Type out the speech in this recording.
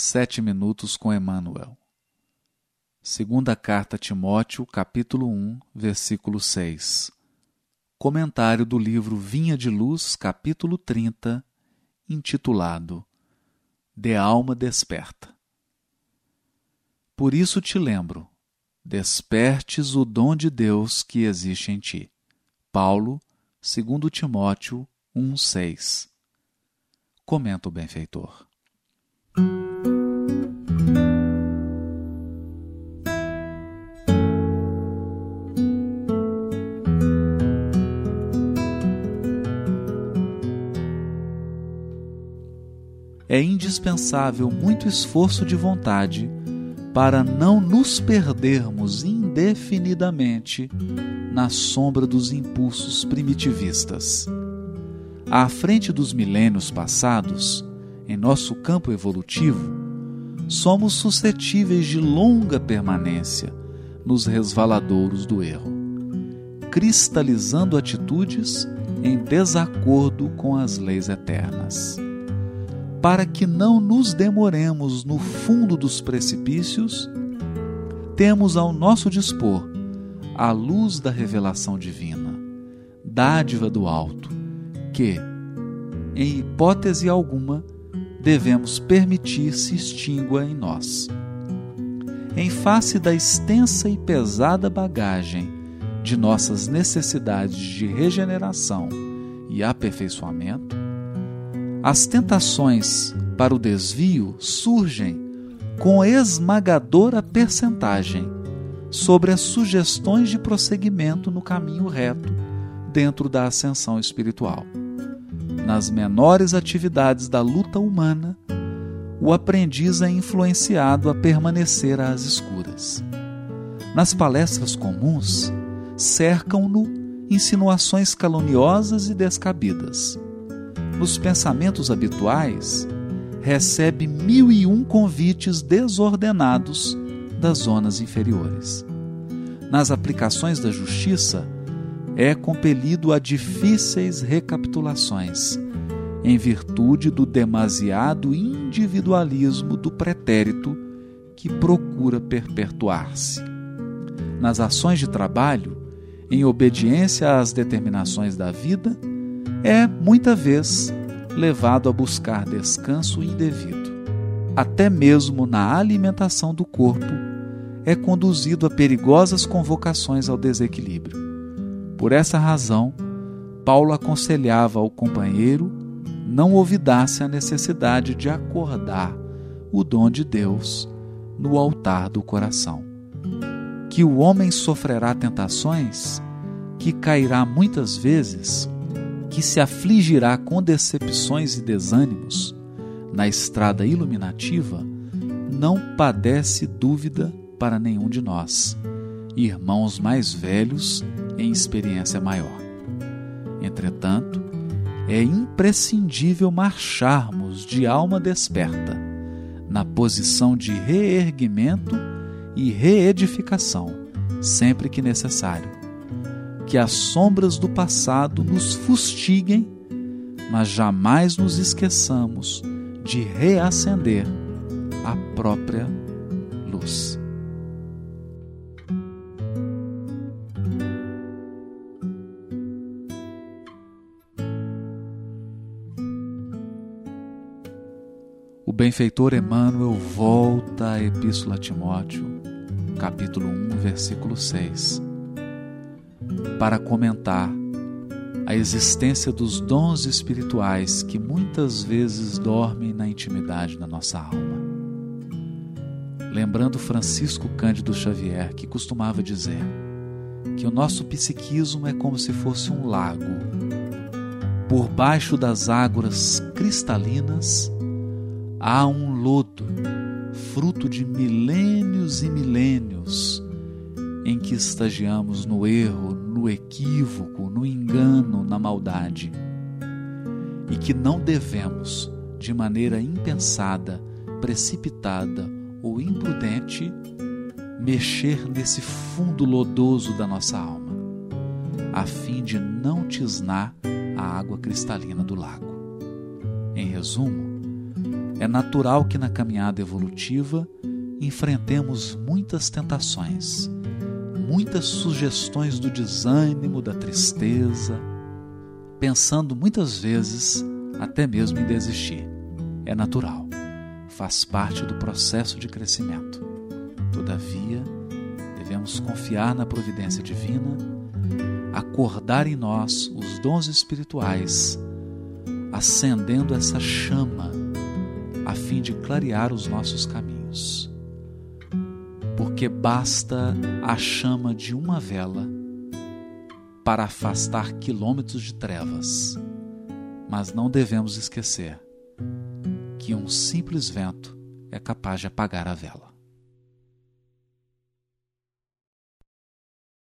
Sete minutos com Emmanuel. Segunda carta a Timóteo, capítulo 1, versículo 6. Comentário do livro Vinha de Luz, capítulo 30, intitulado De Alma Desperta. Por isso te lembro, despertes o dom de Deus que existe em ti. Paulo, 2 Timóteo 1,6. Comenta o benfeitor. É indispensável muito esforço de vontade para não nos perdermos indefinidamente na sombra dos impulsos primitivistas. À frente dos milênios passados, em nosso campo evolutivo, somos suscetíveis de longa permanência nos resvaladouros do erro, cristalizando atitudes em desacordo com as leis eternas. Para que não nos demoremos no fundo dos precipícios, temos ao nosso dispor a luz da revelação divina, dádiva do alto, que, em hipótese alguma, devemos permitir se extingua em nós. Em face da extensa e pesada bagagem de nossas necessidades de regeneração e aperfeiçoamento, as tentações para o desvio surgem com esmagadora percentagem sobre as sugestões de prosseguimento no caminho reto dentro da ascensão espiritual nas menores atividades da luta humana, o aprendiz é influenciado a permanecer às escuras. Nas palestras comuns, cercam-no insinuações caluniosas e descabidas. Nos pensamentos habituais, recebe mil e um convites desordenados das zonas inferiores. Nas aplicações da justiça, é compelido a difíceis recapitulações, em virtude do demasiado individualismo do pretérito que procura perpetuar-se. Nas ações de trabalho, em obediência às determinações da vida, é, muita vez, levado a buscar descanso indevido. Até mesmo na alimentação do corpo, é conduzido a perigosas convocações ao desequilíbrio. Por essa razão, Paulo aconselhava ao companheiro não olvidasse a necessidade de acordar o dom de Deus no altar do coração. Que o homem sofrerá tentações, que cairá muitas vezes, que se afligirá com decepções e desânimos na estrada iluminativa, não padece dúvida para nenhum de nós, irmãos mais velhos em experiência maior. Entretanto, é imprescindível marcharmos de alma desperta, na posição de reerguimento e reedificação, sempre que necessário. Que as sombras do passado nos fustiguem, mas jamais nos esqueçamos de reacender a própria luz. o benfeitor Emmanuel volta à Epístola a Timóteo, capítulo 1, versículo 6, para comentar a existência dos dons espirituais que muitas vezes dormem na intimidade da nossa alma. Lembrando Francisco Cândido Xavier, que costumava dizer que o nosso psiquismo é como se fosse um lago. Por baixo das águas cristalinas, há um lodo, fruto de milênios e milênios, em que estagiamos no erro, no equívoco, no engano, na maldade, e que não devemos, de maneira impensada, precipitada ou imprudente, mexer nesse fundo lodoso da nossa alma, a fim de não tisnar a água cristalina do lago. Em resumo, É natural que na caminhada evolutiva enfrentemos muitas tentações, muitas sugestões do desânimo, da tristeza, pensando muitas vezes até mesmo em desistir. É natural, faz parte do processo de crescimento. Todavia, devemos confiar na providência divina, acordar em nós os dons espirituais, acendendo essa chama a fim de clarear os nossos caminhos. Porque basta a chama de uma vela para afastar quilômetros de trevas. Mas não devemos esquecer que um simples vento é capaz de apagar a vela.